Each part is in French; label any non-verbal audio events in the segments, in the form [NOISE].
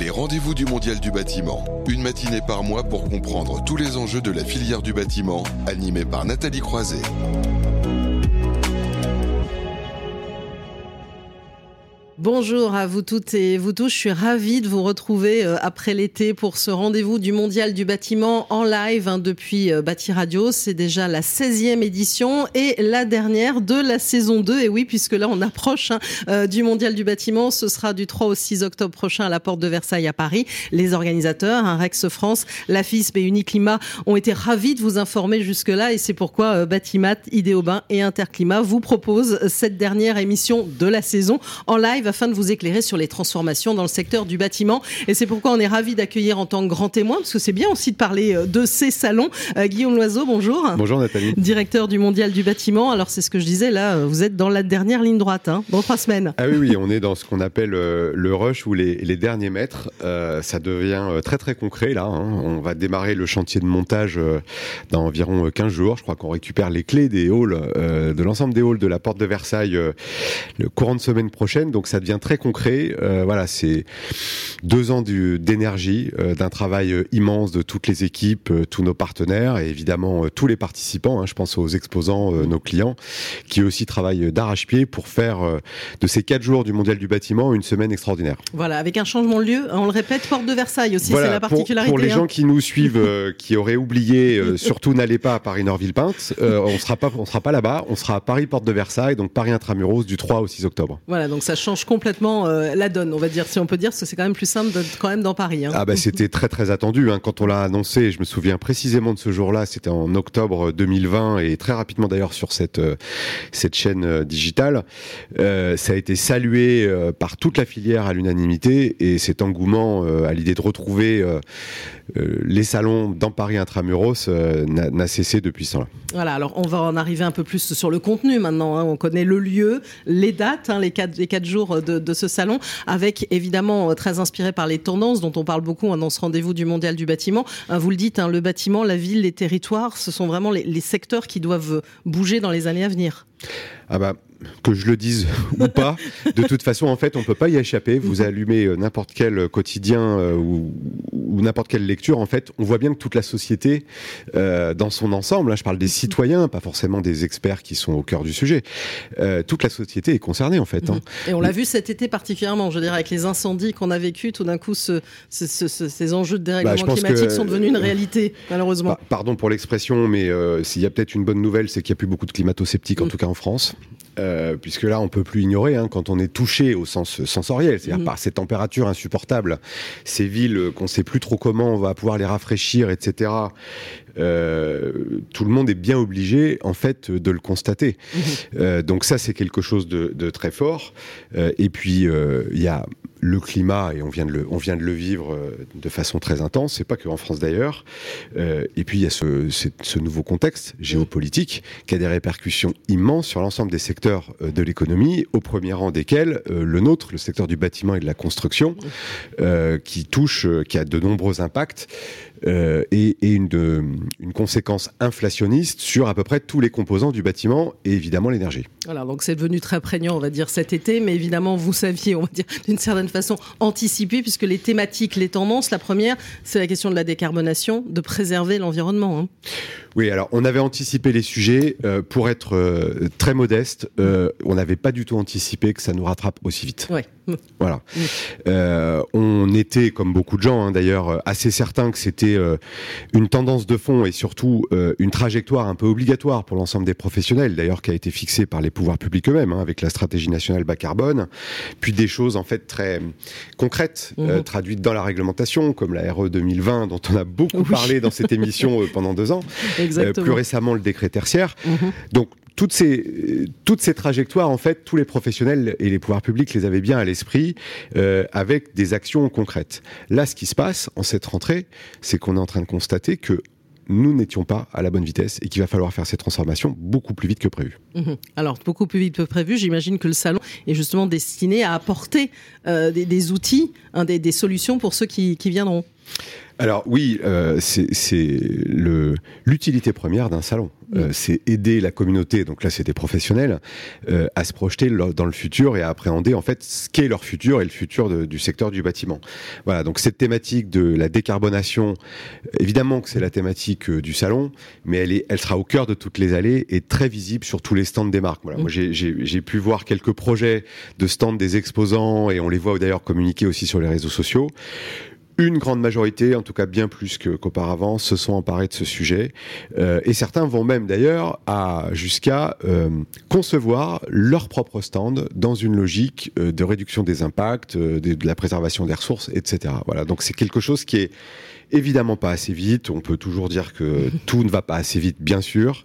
Les rendez-vous du Mondial du bâtiment. Une matinée par mois pour comprendre tous les enjeux de la filière du bâtiment, animé par Nathalie Croiset. Bonjour à vous toutes et vous tous. Je suis ravie de vous retrouver euh, après l'été pour ce rendez-vous du Mondial du bâtiment en live hein, depuis euh, Bâti Radio. C'est déjà la 16e édition et la dernière de la saison 2. Et oui, puisque là on approche hein, euh, du Mondial du bâtiment, ce sera du 3 au 6 octobre prochain à la porte de Versailles à Paris. Les organisateurs, hein, Rex France, la FISP et Uniclimat ont été ravis de vous informer jusque-là et c'est pourquoi Batimat, Idéobain et Interclimat vous proposent cette dernière émission de la saison en live afin de vous éclairer sur les transformations dans le secteur du bâtiment. Et c'est pourquoi on est ravi d'accueillir en tant que grand témoin, parce que c'est bien aussi de parler euh, de ces salons. Euh, Guillaume Loiseau, bonjour. Bonjour Nathalie. Directeur du Mondial du bâtiment. Alors c'est ce que je disais, là, euh, vous êtes dans la dernière ligne droite, hein, dans trois semaines. Ah oui, oui, on est dans ce qu'on appelle le rush ou les, les derniers mètres. ça devient très très concret là. Hein. On va démarrer le chantier de montage dans environ 15 jours. Je crois qu'on récupère les clés des halls, de l'ensemble des halls de la porte de Versailles le courant de semaine prochaine. Donc ça devient très concret. Euh, voilà, c'est deux ans d'énergie, euh, d'un travail euh, immense de toutes les équipes, tous nos partenaires et évidemment tous les participants. Hein, je pense aux exposants, nos clients, qui aussi travaillent d'arrache-pied pour faire de ces quatre jours du Mondial du bâtiment une semaine extraordinaire. Voilà, avec un changement de lieu, on le répète, porte de Versailles aussi, c'est la particularité. Pour, les hein. gens qui nous suivent, [LAUGHS] qui auraient oublié, surtout n'allez pas à Paris-Nord-Villepinte, on sera pas, on sera pas là-bas, on sera à Paris, porte de Versailles, donc Paris intramuros du 3 au 6 octobre. Voilà, donc ça change complètement euh, la donne, on va dire, si on peut dire, parce que c'est quand même plus simple d'être quand même dans Paris. Hein. Ah bah c'était très très attendu hein. quand on l'a annoncé. Je me souviens précisément de ce jour-là. C'était en octobre 2020 et très rapidement d'ailleurs sur cette euh, cette chaîne euh, digitale. ça a été salué par toute la filière à l'unanimité et cet engouement à l'idée de retrouver les salons dans Paris intramuros n'a cessé depuis temps-là. Voilà. Alors on va en arriver un peu plus sur le contenu maintenant. Hein. On connaît le lieu, les dates, les quatre les quatre jours de, ce salon, avec évidemment euh, très inspiré par les tendances dont on parle beaucoup hein, dans ce rendez-vous du mondial du bâtiment. Hein, vous le dites, hein, le bâtiment, la ville, les territoires, ce sont vraiment les secteurs qui doivent bouger dans les années à venir. Ah bah que je le dise [LAUGHS] ou pas, de toute façon, en fait, on peut pas y échapper. Vous mhm. allumez euh, n'importe quel quotidien euh, ou, n'importe quelle lecture, en fait, on voit bien que toute la société, euh, dans son ensemble, là, je parle des mhm. citoyens, pas forcément des experts qui sont au cœur du sujet, toute la société est concernée, en fait. Hein. Mhm. Et on l'a vu cet été particulièrement, je veux dire, avec les incendies qu'on a vécu, tout d'un coup, ce, ces enjeux de dérèglement bah, climatique sont devenus une réalité, malheureusement. Bah, pardon pour l'expression, mais s'il y a peut-être une bonne nouvelle, c'est qu'il n'y a plus beaucoup de climato-sceptiques, en tout cas en France. Euh, puisque là, on peut plus ignorer hein, quand on est touché au sens sensoriel, c'est-à-dire mm. par ces températures insupportables, ces villes qu'on sait plus trop comment on va pouvoir les rafraîchir, etc. Euh, tout le monde est bien obligé, en fait, de le constater. Mm-hmm. Euh, donc ça, c'est quelque chose de, de très fort. Euh, et puis, il y a le climat, et on vient de le, on vient de le vivre de façon très intense, c'est pas que en France d'ailleurs. Et puis il y a ce, ce, nouveau contexte géopolitique qui a des répercussions immenses sur l'ensemble des secteurs de l'économie, au premier rang desquels le nôtre, le secteur du bâtiment et de la construction, qui touche, qui a de nombreux impacts. Euh, et, et une, de, une, conséquence inflationniste sur à peu près tous les composants du bâtiment et évidemment l'énergie. Voilà, donc c'est devenu très prégnant, on va dire, cet été, mais évidemment, vous saviez, on va dire, d'une certaine façon, anticiper, puisque les thématiques, les tendances, la première, c'est la question de la décarbonation, de préserver l'environnement. Hein. Oui, alors on avait anticipé les sujets. Euh, pour être euh, très modeste, on n'avait pas du tout anticipé que ça nous rattrape aussi vite. Ouais. [LAUGHS] Voilà. Euh, on était, comme beaucoup de gens hein, d'ailleurs, assez certains que c'était euh, une tendance de fond et surtout euh, une trajectoire un peu obligatoire pour l'ensemble des professionnels, d'ailleurs qui a été fixée par les pouvoirs publics eux-mêmes, hein, avec la stratégie nationale bas carbone, puis des choses en fait très concrètes, mmh. traduites dans la réglementation, comme la RE 2020 dont on a beaucoup parlé dans cette émission pendant deux ans, [LAUGHS] plus récemment le décret tertiaire. Mmh. Donc toutes ces, toutes ces trajectoires, en fait, tous les professionnels et les pouvoirs publics les avaient bien à l'esprit, euh, avec des actions concrètes. Là, ce qui se passe en cette rentrée, c'est qu'on est en train de constater que nous n'étions pas à la bonne vitesse et qu'il va falloir faire ces transformations beaucoup plus vite que prévu. Mhm. Alors, beaucoup plus vite que prévu, j'imagine que le salon est justement destiné à apporter euh, des, outils, hein, des, solutions pour ceux qui viendront. Alors oui, euh, c'est l'utilité première d'un salon. Euh, c'est aider la communauté, donc là c'est des professionnels, euh, à se projeter dans le futur et à appréhender en fait ce qu'est leur futur et le futur du secteur du bâtiment. Voilà, donc cette thématique de la décarbonation, évidemment que c'est la thématique du salon, mais elle, est, elle sera au cœur de toutes les allées et très visible sur tous les stands des marques. Voilà, moi j'ai pu voir quelques projets de stands des exposants et on les voit d'ailleurs communiquer aussi sur les réseaux sociaux une grande majorité, en tout cas bien plus qu'auparavant, se sont emparés de ce sujet. Euh, et certains vont même d'ailleurs jusqu'à euh, concevoir leur propre stand dans une logique euh, de réduction des impacts, de, de, la préservation des ressources, etc. Voilà. Donc c'est quelque chose qui est évidemment pas assez vite. On peut toujours dire que [LAUGHS] tout ne va pas assez vite, bien sûr,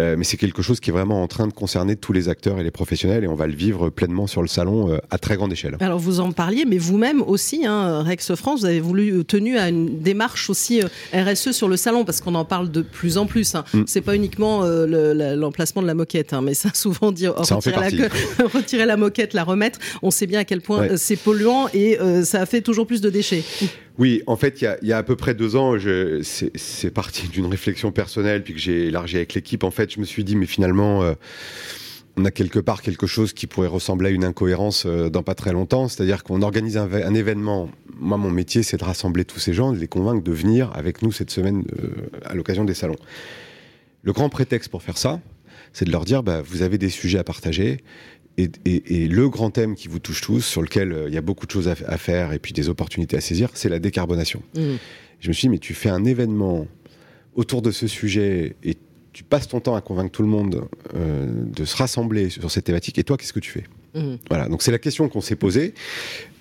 euh, mais c'est quelque chose qui est vraiment en train de concerner tous les acteurs et les professionnels, et on va le vivre pleinement sur le salon euh, à très grande échelle. Alors vous en parliez, mais vous-même aussi, hein, Rex France, vous avez voulu euh, tenu à une démarche aussi RSE sur le salon, parce qu'on en parle de plus en plus. Hein. Mm. C'est pas uniquement l'emplacement de la moquette, hein, mais ça [LAUGHS] souvent dire oh, retirer, la, [LAUGHS] retirer, la, moquette, la remettre. On sait bien à quel point c'est polluant et ça a fait toujours plus de déchets. Oui, en fait, il y, a, à peu près deux ans, c'est parti [LAUGHS] d'une réflexion personnelle, puis que j'ai élargi avec l'équipe. En fait, je me suis dit, mais finalement, euh, on a quelque part quelque chose qui pourrait ressembler à une incohérence euh, dans pas très longtemps. C'est-à-dire qu'on organise un, événement. Moi, mon métier, c'est de rassembler tous ces gens, de les convaincre de venir avec nous cette semaine euh, à l'occasion des salons. Le grand prétexte pour faire ça, c'est de leur dire, bah, vous avez des sujets à partager et, le grand thème qui vous touche tous, sur lequel euh, il y a beaucoup de choses à, faire et puis des opportunités à saisir, c'est la décarbonation. Mmh. Je me suis dit, mais tu fais un événement autour de ce sujet et tu passes ton temps à convaincre tout le monde euh, de se rassembler sur cette thématique, et toi, qu'est-ce que tu fais? Mmh. Voilà, donc c'est la question qu'on s'est posée,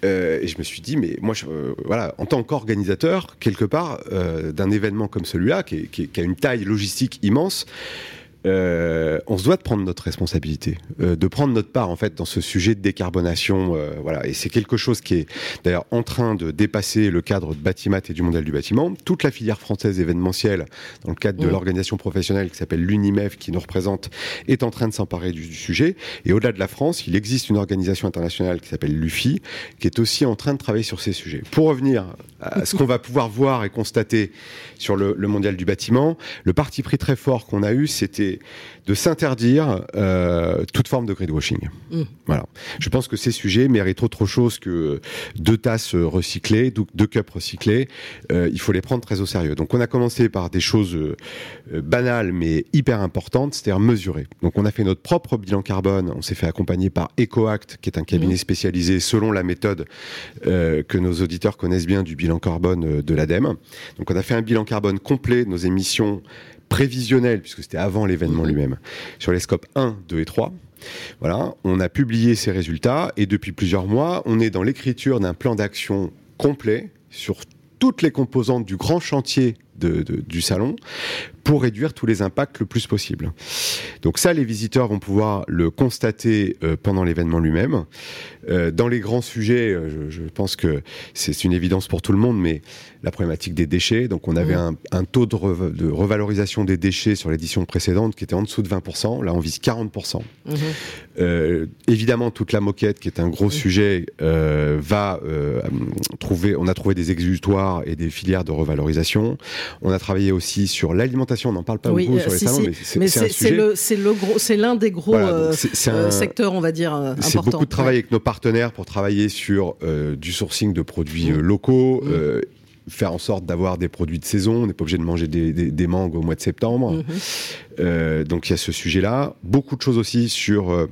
euh, et je me suis dit, mais moi, je, voilà, en tant qu'organisateur, quelque part, d'un événement comme celui-là, qui, qui, a une taille logistique immense, euh, on se doit de prendre notre responsabilité, euh, de prendre notre part en fait dans ce sujet de décarbonation. Euh, voilà, et c'est quelque chose qui est d'ailleurs en train de dépasser le cadre de Batimat et du mondial du bâtiment. Toute la filière française événementielle, dans le cadre de mmh. l'organisation professionnelle qui s'appelle l'UNIMEF, qui nous représente, est en train de s'emparer du, sujet. Et au-delà de la France, il existe une organisation internationale qui s'appelle l'UFI, qui est aussi en train de travailler sur ces sujets. Pour revenir à ce qu'on va pouvoir voir et constater sur le, le mondial du bâtiment, le parti pris très fort qu'on a eu, c'était de s'interdire euh, toute forme de greenwashing. Mmh. Voilà. Je pense que ces sujets méritent autre chose que deux tasses recyclées, deux cups recyclés. Euh, il faut les prendre très au sérieux. Donc on a commencé par des choses euh, banales mais hyper importantes, c'est-à-dire mesurer. Donc on a fait notre propre bilan carbone. On s'est fait accompagner par EcoAct, qui est un cabinet mmh. spécialisé selon la méthode que nos auditeurs connaissent bien du bilan carbone de l'ADEME. Donc on a fait un bilan carbone complet de nos émissions prévisionnel, puisque c'était avant l'événement mhm. lui-même, sur les scopes 1, 2 et 3. Voilà, on a publié ces résultats et depuis plusieurs mois, on est dans l'écriture d'un plan d'action complet sur toutes les composantes du grand chantier du salon pour réduire tous les impacts le plus possible. Donc ça, les visiteurs vont pouvoir le constater euh, pendant l'événement lui-même. Euh, dans les grands sujets, euh, je, pense que c'est une évidence pour tout le monde, mais la problématique des déchets. Donc on avait mmh. un, taux de, revalorisation des déchets sur l'édition précédente qui était en dessous de 20%. Là, on vise 40%. Mmh. évidemment, toute la moquette, qui est un gros mmh. sujet, va trouver. On a trouvé des exutoires et des filières de revalorisation. On a travaillé aussi sur l'alimentation. On n'en parle pas beaucoup sur les salons, mais c'est c'est l'un des gros euh, euh, secteurs, on va dire, importants. C'est beaucoup de travail avec nos partenaires pour travailler sur euh, du sourcing de produits locaux. Faire en sorte d'avoir des produits de saison. On n'est pas obligé de manger des, mangues au mois de septembre. Mmh. donc il y a ce sujet-là. Beaucoup de choses aussi sur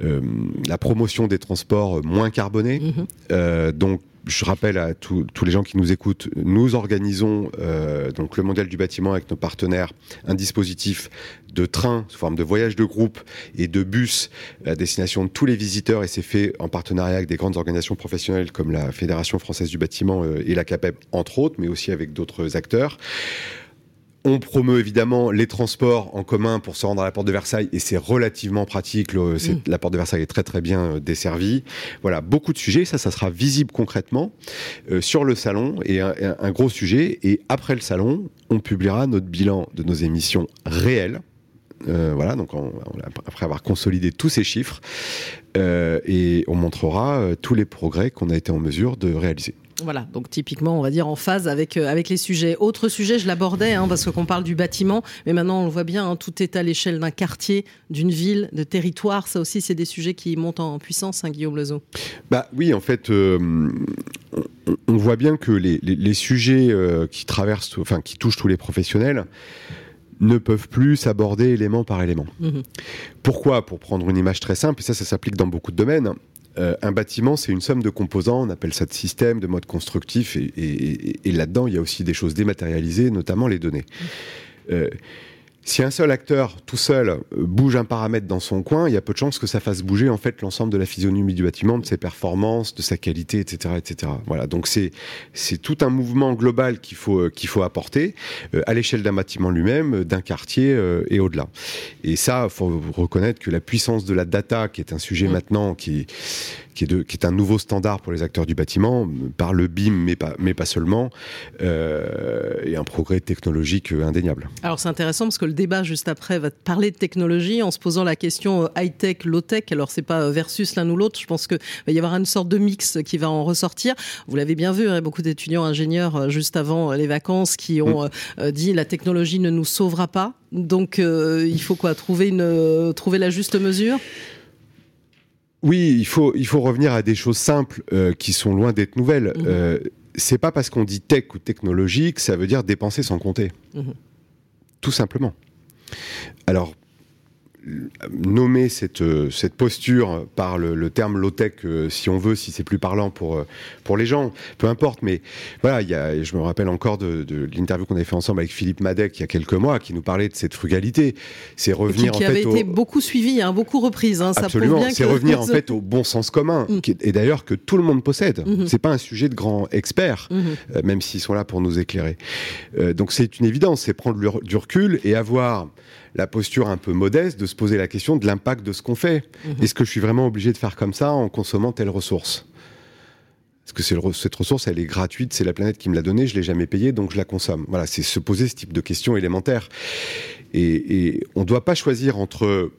la promotion des transports moins carbonés. Mmh. donc je rappelle à tous les gens qui nous écoutent, nous organisons euh, donc le mondial du bâtiment avec nos partenaires un dispositif de train sous forme de voyage de groupe et de bus à destination de tous les visiteurs et c'est fait en partenariat avec des grandes organisations professionnelles comme la Fédération française du bâtiment euh, et la CAPEB entre autres, mais aussi avec d'autres acteurs. On promeut évidemment les transports en commun pour se rendre à la porte de Versailles et c'est relativement pratique. Mm. La porte de Versailles est très très bien euh, desservie. Voilà, beaucoup de sujets. Ça, ça sera visible concrètement euh, sur le salon et un, un, gros sujet. Et après le salon, on publiera notre bilan de nos émissions réelles voilà, donc après avoir consolidé tous ces chiffres, et on montrera tous les progrès qu'on a été en mesure de réaliser. Voilà, donc typiquement, on va dire en phase avec, euh, avec les sujets. Autre sujet, je l'abordais, hein, parce qu'on parle du bâtiment, mais maintenant on le voit bien, hein, tout est à l'échelle d'un quartier, d'une ville, de territoire. Ça aussi, c'est des sujets qui montent en puissance, hein, Guillaume Lezo. Bah oui, en fait, euh, on, voit bien que les, les, sujets euh, qui traversent, enfin qui touchent tous les professionnels, ne peuvent plus s'aborder élément par élément. Mmh Pourquoi? Pour prendre une image très simple, et ça, ça s'applique dans beaucoup de domaines. Euh, un bâtiment, c'est une somme de composants, on appelle ça de système, de mode constructif, et, là-dedans, il y a aussi des choses dématérialisées, notamment les données. Euh, si un seul acteur, tout seul, euh, bouge un paramètre dans son coin, il y a peu de chances que ça fasse bouger en fait l'ensemble de la physionomie du bâtiment, de ses performances, de sa qualité, etc., etc. Voilà. Donc c'est c'est tout un mouvement global qu'il faut euh, qu'il faut apporter euh, à l'échelle d'un bâtiment lui-même, d'un quartier et au-delà. Et ça, faut reconnaître que la puissance de la data, qui est un sujet mmh. maintenant qui qui est, qui est un nouveau standard pour les acteurs du bâtiment, par le BIM, mais pas, mais pas seulement, euh, et un progrès technologique indéniable. Alors c'est intéressant parce que le débat juste après va parler de technologie en se posant la question euh, high-tech, low-tech. Alors c'est pas euh, versus l'un ou l'autre, je pense qu'il va y avoir une sorte de mix qui va en ressortir. Vous l'avez bien vu, hein, beaucoup d'étudiants ingénieurs juste avant les vacances qui ont mm. dit la technologie ne nous sauvera pas. Donc il faut quoi? Trouver, une, trouver la juste mesure? Oui, il faut, il faut revenir à des choses simples euh, qui sont loin d'être nouvelles. Mhm. Euh, c'est pas parce qu'on dit tech ou technologique, ça veut dire dépenser sans compter. Mhm. Tout simplement. Alors, nommer cette, euh, cette posture par le, terme low-tech, euh, si on veut, si c'est plus parlant pour, euh, pour les gens, peu importe. Mais voilà, il y a, je me rappelle encore de, de l'interview qu'on avait fait ensemble avec Philippe Madec il y a quelques mois, qui nous parlait de cette frugalité. C'est revenir qui, qui avait été beaucoup suivi, hein, beaucoup reprise. Hein, Absolument. C'est revenir en fait au bon sens commun, mm. et d'ailleurs que tout le monde possède. Mm-hmm. C'est pas un sujet de grands experts, mm-hmm. même s'ils sont là pour nous éclairer. donc c'est une évidence, c'est prendre du recul et avoir la posture un peu modeste de se poser la question de l'impact de ce qu'on fait. Mhm. Est-ce que je suis vraiment obligé de faire comme ça en consommant telle ressource? Est-ce que cette ressource, elle est gratuite, c'est la planète qui me l'a donnée, je l'ai jamais payée, donc je la consomme? Voilà, c'est se poser ce type de questions élémentaires. Et, et on ne doit pas choisir entre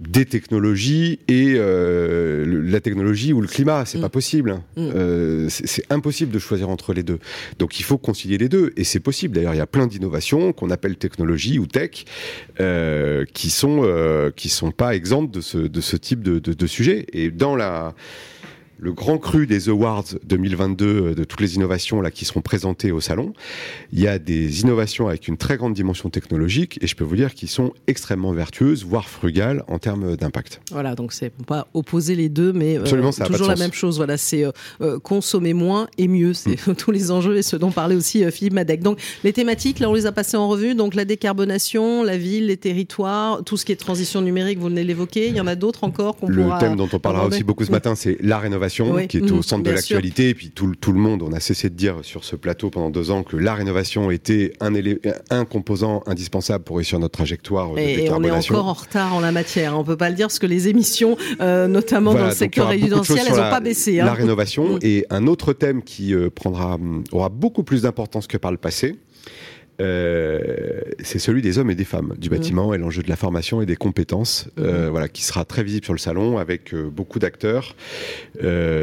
des technologies et euh, la technologie ou le climat. C'est mm. pas possible. Mm. Euh, c'est impossible de choisir entre les deux. Donc il faut concilier les deux et c'est possible. D'ailleurs, il y a plein d'innovations qu'on appelle technologie ou tech euh, qui sont qui sont pas exemptes de ce de ce type de, de, de sujet. Et dans la le grand cru des Awards 2022 euh, de toutes les innovations là qui seront présentées au salon. Il y a des innovations avec une très grande dimension technologique et je peux vous dire qu'ils sont extrêmement vertueuses, voire frugales en termes d'impact. Voilà, donc c'est pas opposer les deux, mais euh, toujours la même chose. Voilà, c'est euh, consommer moins et mieux. C'est mm. [LAUGHS] tous les enjeux et ce dont parlait aussi Philippe Madec. Donc les thématiques, là, on les a passées en revue. Donc la décarbonation, la ville, les territoires, tout ce qui est transition numérique, vous venez l'évoquer. Il y en a d'autres encore qu'on pourra. Le thème dont on parlera aussi beaucoup ce matin, c'est la rénovation qui est au mmh, centre de l'actualité. Et puis tout, tout, le monde, on a cessé de dire sur ce plateau pendant deux ans que la rénovation était un, un composant indispensable pour réussir notre trajectoire de et, on est encore en retard en la matière. On peut pas le dire parce que les émissions, euh, notamment dans le secteur résidentiel, elles n'ont pas baissé. Hein. La rénovation. Mmh. Et un autre thème qui euh, prendra, aura beaucoup plus d'importance que par le passé, euh, c'est celui des hommes et des femmes du mmh. bâtiment et l'enjeu de la formation et des compétences, mmh. euh, voilà, qui sera très visible sur le salon avec euh, beaucoup d'acteurs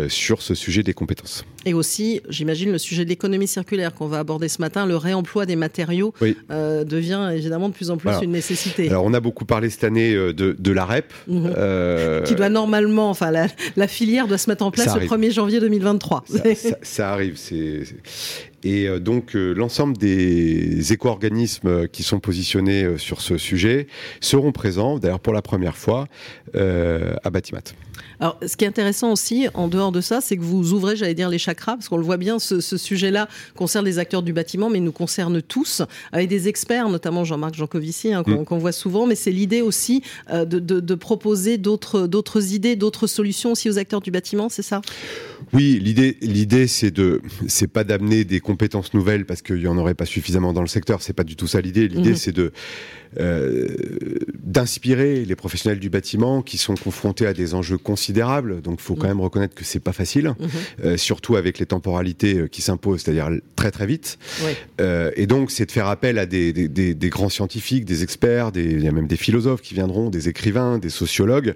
sur ce sujet des compétences. Et aussi, j'imagine, le sujet de l'économie circulaire qu'on va aborder ce matin, le réemploi des matériaux devient évidemment de plus en plus une nécessité. Alors, on a beaucoup parlé cette année de, de la REP. Mmh. Qui doit normalement, enfin, la, filière doit se mettre en place le 1er janvier 2023. Ça, ça arrive. C'est et euh, donc euh, l'ensemble des éco-organismes qui sont positionnés euh, sur ce sujet seront présents, d'ailleurs pour la première fois, à Batimat. Alors, ce qui est intéressant aussi, en dehors de ça, c'est que vous ouvrez, j'allais dire, les chakras, parce qu'on le voit bien, ce, sujet-là concerne les acteurs du bâtiment, mais il nous concerne tous, avec des experts, notamment Jean-Marc Jancovici, hein, mm. qu'on voit souvent, mais c'est l'idée aussi de, de, proposer d'autres idées, d'autres solutions aussi aux acteurs du bâtiment, c'est ça? Oui, l'idée, c'est de, c'est pas d'amener des compétences nouvelles parce qu'il y en aurait pas suffisamment dans le secteur. C'est pas du tout ça l'idée. L'idée, mhm. c'est de euh, d'inspirer les professionnels du bâtiment qui sont confrontés à des enjeux considérable, donc il faut quand mm. même reconnaître que c'est pas facile, mm-hmm. surtout avec les temporalités qui s'imposent, c'est-à-dire très très vite. et donc c'est de faire appel à des, des, grands scientifiques, des experts, il y a même des philosophes qui viendront, des écrivains, des sociologues,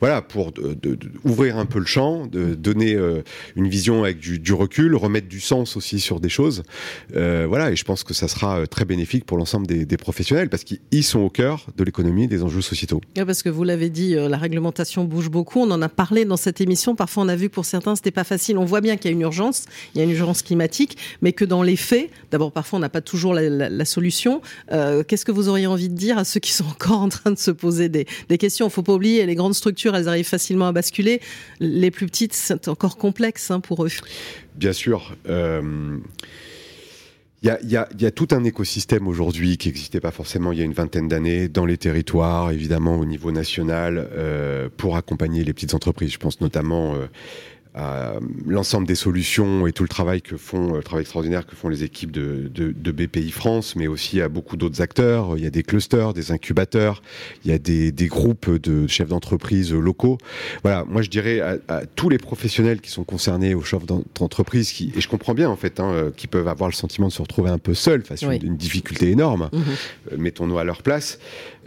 voilà, pour de, ouvrir un peu le champ, de donner une vision avec du, du, recul, remettre du sens aussi sur des choses. voilà, et je pense que ça sera très bénéfique pour l'ensemble des professionnels parce qu'ils sont au cœur de l'économie, des enjeux sociétaux. parce que vous l'avez dit, euh, la réglementation bouge beaucoup. On en a parlé dans cette émission. Parfois, on a vu que pour certains, c'était pas facile. On voit bien qu'il y a une urgence, il y a une urgence climatique, mais que dans les faits, d'abord, parfois, on n'a pas toujours la, solution. Euh, qu'est-ce que vous auriez envie de dire à ceux qui sont encore [LAUGHS] en train de se poser des, des questions? Il faut pas oublier, les grandes structures, elles arrivent facilement à basculer. Les plus petites, c'est encore complexe hein, pour eux. Bien sûr. Euh... Il y a, y a, tout un écosystème aujourd'hui qui n'existait pas forcément il y a une vingtaine d'années dans les territoires, évidemment au niveau national, euh, pour accompagner les petites entreprises. Je pense notamment euh, l'ensemble des solutions et tout le travail que font, le travail extraordinaire que font les équipes de, de, de BPI France, mais aussi à beaucoup d'autres acteurs. Il y a des clusters, des incubateurs, il y a des, des groupes de chefs d'entreprise locaux. Voilà, moi je dirais à, à, tous les professionnels qui sont concernés aux chefs d'entreprise, qui, et je comprends bien en fait, hein, qui peuvent avoir le sentiment de se retrouver un peu seuls face à une, difficulté énorme. Mmh. Euh, mettons-nous à leur place.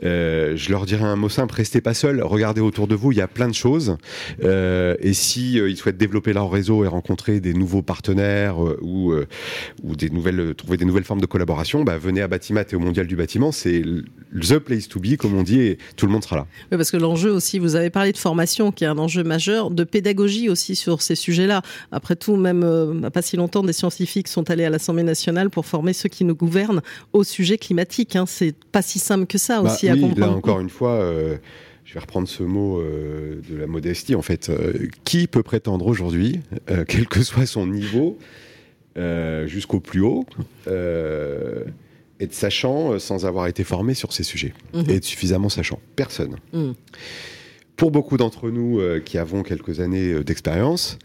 Euh, je leur dirais un mot simple restez pas seuls, regardez autour de vous, il y a plein de choses. Euh, et si euh, ils souhaitent développer leur réseau et rencontrer des nouveaux partenaires ou ou des nouvelles trouver des nouvelles formes de collaboration, bah, venez à Batimat et au Mondial du bâtiment, c'est the place to be comme on dit, et tout le monde sera là. Oui, parce que l'enjeu aussi, vous avez parlé de formation, qui est un enjeu majeur, de pédagogie aussi sur ces sujets-là. Après tout, même pas si longtemps, des scientifiques sont allés à l'Assemblée nationale pour former ceux qui nous gouvernent au sujet climatique. Hein. C'est pas si simple que ça bah, aussi oui, Là, encore une fois, euh, je vais reprendre ce mot euh, de la modestie. En fait, euh, qui peut prétendre aujourd'hui, quel que soit son niveau, jusqu'au plus haut, être sachant sans avoir été formé sur ces sujets mhm. et être suffisamment sachant? Personne. Mhm. Pour beaucoup d'entre nous qui avons quelques années d'expérience,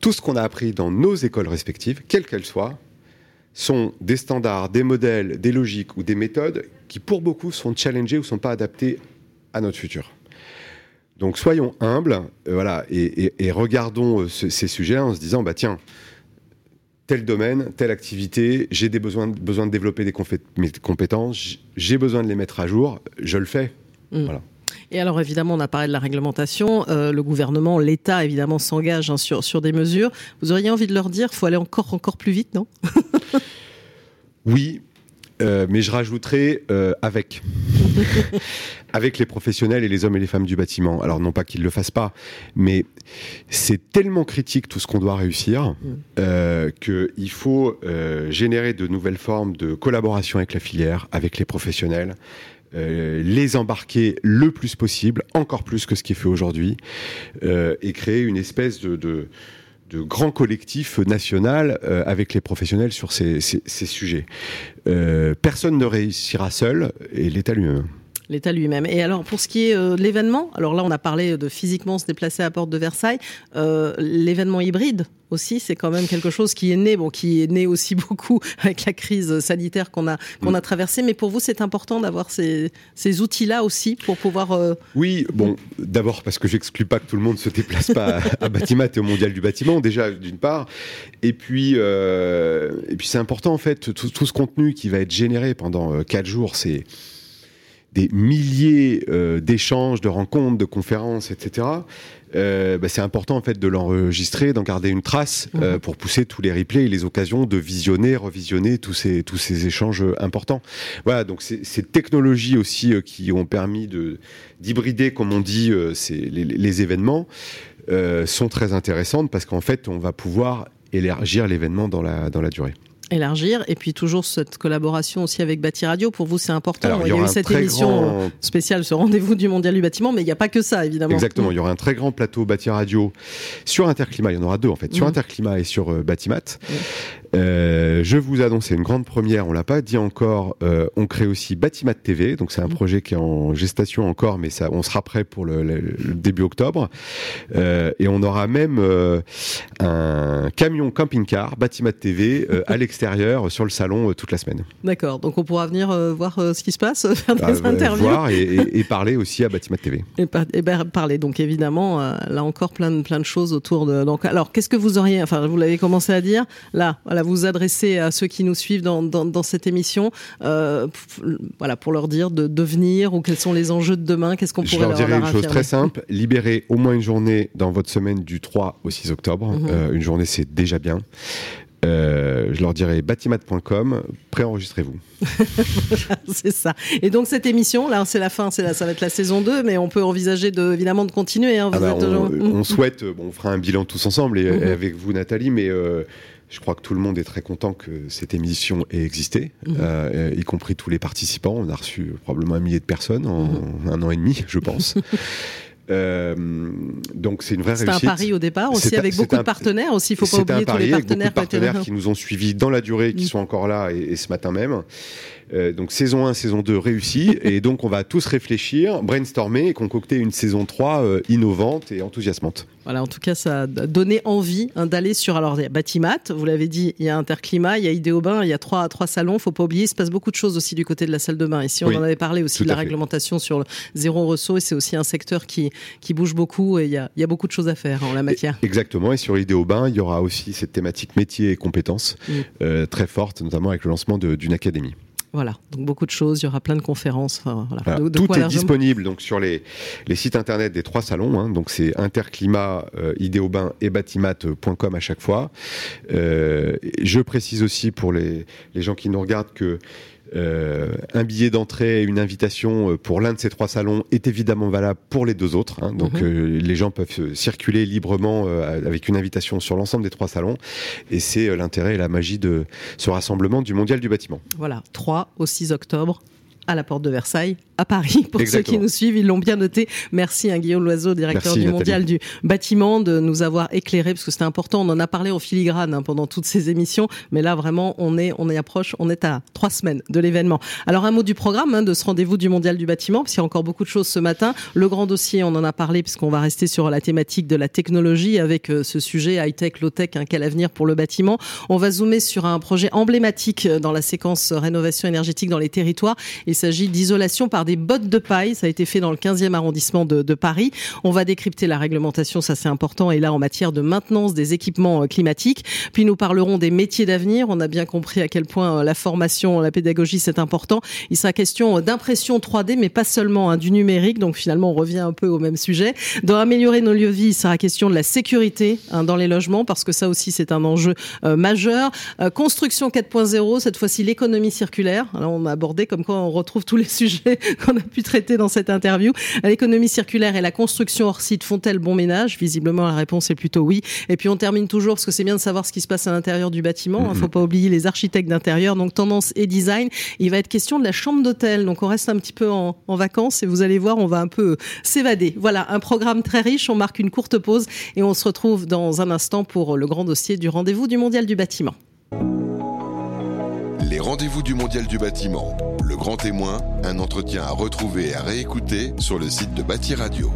tout ce qu'on a appris dans nos écoles respectives, quelles qu'elles soient, sont des standards, des modèles, des logiques ou des méthodes qui, pour beaucoup, sont challengés ou sont pas adaptés à notre futur. Donc, soyons humbles, euh, voilà, et, regardons euh, ces sujets en se disant, bah tiens, tel domaine, telle activité, j'ai des besoins, besoin de développer des compétences, j'ai besoin de les mettre à jour, je le fais. Mm. Voilà. Et alors évidemment, on a parlé de la réglementation. Euh, le gouvernement, l'État évidemment s'engage hein, sur, sur des mesures. Vous auriez envie de leur dire, faut aller encore encore plus vite, non? [LAUGHS] Oui, mais je rajouterai avec. Avec les professionnels et les hommes et les femmes du bâtiment. Alors non pas qu'ils ne le fassent pas, mais c'est tellement critique tout ce qu'on doit réussir mm. euh, qu'il faut euh, générer de nouvelles formes de collaboration avec la filière, avec les professionnels, euh, les embarquer le plus possible, encore plus que ce qui est fait aujourd'hui, euh, et créer une espèce de, de, de grand collectif national euh, avec les professionnels sur ces, sujets. personne ne réussira seul, et l'État lui-même. L'État lui-même. Et alors, pour ce qui est de l'événement, alors là, on a parlé de physiquement se déplacer à la porte de Versailles. Euh, l'événement hybride aussi, c'est quand même quelque chose qui est né, bon, qui est né aussi [LAUGHS] beaucoup avec la crise sanitaire qu'on a qu'on a traversée. Mais pour vous, c'est important d'avoir ces, ces outils-là aussi pour pouvoir. Euh... Oui, bon, d'abord parce que j'exclus pas que tout le monde se déplace pas [LAUGHS] à, Batimat et au Mondial du bâtiment, déjà d'une part, et puis euh, et puis c'est important en fait tout, tout, ce contenu qui va être généré pendant euh, quatre jours, c'est des milliers euh, d'échanges, de rencontres, de conférences, etc. Euh, bah, c'est important en fait de l'enregistrer, d'en garder une trace euh, pour pousser tous les replays et les occasions de visionner, revisionner tous ces tous ces échanges importants. Voilà, donc ces technologies aussi qui ont permis de d'hybrider, comme on dit, les, les, événements sont très intéressantes parce qu'en fait on va pouvoir élargir l'événement dans la dans la durée élargir et puis toujours cette collaboration aussi avec Bâti Radio pour vous c'est important il y, a eu cette émission spéciale ce rendez-vous du mondial du bâtiment mais il n'y a pas que ça évidemment exactement il y aura un très grand plateau Bâti Radio sur Interclimat il y en aura deux en fait sur mmh. Interclimat et sur euh, Batimat mmh. Euh, je vous annonce une grande première, on l'a pas dit encore. Euh, on crée aussi Batimat TV, donc c'est un mm. projet qui est en gestation encore, mais ça, on sera prêt pour le, début octobre. Euh, et on aura même un camion camping-car Batimat TV à [LAUGHS] l'extérieur, sur le salon toute la semaine. D'accord. Donc on pourra venir voir ce qui se passe, [LAUGHS] faire des bah, interviews. Voir et, parler aussi à Batimat TV. Et, ben, parler. Donc évidemment, là encore plein de, plein de choses autour de. Donc alors, qu'est-ce que vous auriez, enfin vous l'avez commencé à dire, là, voilà, vous vous adressez à ceux qui nous suivent dans, dans, cette émission, voilà, pour leur dire de, devenir ou quels sont les enjeux de demain, qu'est-ce qu'on pourrait leur, dire une chose très simple, libérez au moins une journée dans votre semaine du 3 au 6 octobre. Mhm. Euh, une journée, c'est déjà bien. Euh, je leur dirai batimat.com, préenregistrez-vous. [LAUGHS] c'est ça. Et donc cette émission, là, c'est la fin, c'est ça va être la saison 2, mais on peut envisager de, évidemment de continuer. Hein, ah bah, on, souhaite, bon, on fera un bilan tous ensemble et, mhm. avec vous, Nathalie, mais euh, je crois que tout le monde est très content que cette émission ait existé, mhm. euh, y compris tous les participants. On a reçu probablement un millier de personnes en mhm. un an et demi, je pense. [LAUGHS] Euh, donc c'est une vraie réussite. C'est un pari au départ aussi avec beaucoup de partenaires aussi. Il faut pas oublier tous les partenaires, beaucoup de partenaires qui nous ont suivis dans la durée, qui mm. sont encore là et, ce matin même. Euh, donc saison 1, saison 2 réussie [LAUGHS] et donc on va tous réfléchir, brainstormer et concocter une saison 3 euh, innovante et enthousiasmante. Voilà, en tout cas, ça a donné envie hein, d'aller sur. Alors, il y a Batimat, vous l'avez dit, il y a Interclimat, il y a Idéobain, il y a trois, trois salons. faut pas oublier, il se passe beaucoup de choses aussi du côté de la salle de bain. Ici, on en avait parlé aussi de la réglementation sur le zéro ressaut, et c'est aussi un secteur qui, qui bouge beaucoup, et il y, a, il y a beaucoup de choses à faire en la matière. Exactement, et sur Idéobain, il y aura aussi cette thématique métier et compétences mm. euh, très forte, notamment avec le lancement d'une académie. Voilà, donc beaucoup de choses, il y aura plein de conférences. tout est disponible donc sur les, sites internet des trois salons. Hein. donc c'est Interclimat, euh, Idéobain et Batimat.com à chaque fois. Euh, je précise aussi pour les, les gens qui nous regardent que euh, un billet d'entrée et une invitation euh, pour l'un de ces trois salons est évidemment valable pour les deux autres. Hein. donc mhm. euh, les gens peuvent circuler librement avec une invitation sur l'ensemble des trois salons. Et c'est l'intérêt et la magie de ce rassemblement du Mondial du bâtiment. Voilà, 3 au 6 octobre à la porte de Versailles à Paris. Pour ceux qui nous suivent, ils l'ont bien noté. Merci à Guillaume Loiseau, directeur du Mondial du bâtiment, de nous avoir éclairé parce que c'était important. On en a parlé en filigrane hein, pendant toutes ces émissions, mais là vraiment, on est on est approche, on est à trois semaines de l'événement. Alors un mot du programme hein, de ce rendez-vous du Mondial du bâtiment, parce qu'il y a encore beaucoup de choses ce matin. Le grand dossier, on en a parlé puisqu'on va rester sur la thématique de la technologie avec euh, ce sujet high-tech, low-tech, hein, quel avenir pour le bâtiment. On va zoomer sur un projet emblématique euh, dans la séquence rénovation énergétique dans les territoires. Il s'agit d'isolation par des bottes de paille. Ça a été fait dans le 15e arrondissement de, Paris. On va décrypter la réglementation, ça c'est important, et là en matière de maintenance des équipements euh, climatiques. Puis nous parlerons des métiers d'avenir. On a bien compris à quel point euh, la formation, la pédagogie c'est important. Il sera question d'impression 3D, mais pas seulement hein, du numérique. Donc finalement, on revient un peu au même sujet. Dans améliorer nos lieux de vie, il sera question de la sécurité hein, dans les logements, parce que ça aussi c'est un enjeu euh, majeur. construction 4.0, cette fois-ci l'économie circulaire. Alors on a abordé comme quoi on retrouve tous les [LAUGHS] sujets [LAUGHS] qu'on a pu traiter dans cette interview. L'économie circulaire et la construction hors site font-elles bon ménage? Visiblement, la réponse est plutôt oui. Et puis on termine toujours, parce que c'est bien de savoir ce qui se passe à l'intérieur du bâtiment. Il ne faut pas oublier les architectes d'intérieur. Donc tendance et design. Il va être question de la chambre d'hôtel. Donc on reste un petit peu en, en vacances et vous allez voir, on va un peu s'évader. Voilà, un programme très riche. On marque une courte pause et on se retrouve dans un instant pour le grand dossier du rendez-vous du Mondial du bâtiment. Les rendez-vous du Mondial du bâtiment. Le grand témoin, un entretien à retrouver et à réécouter sur le site de Bâti Radio.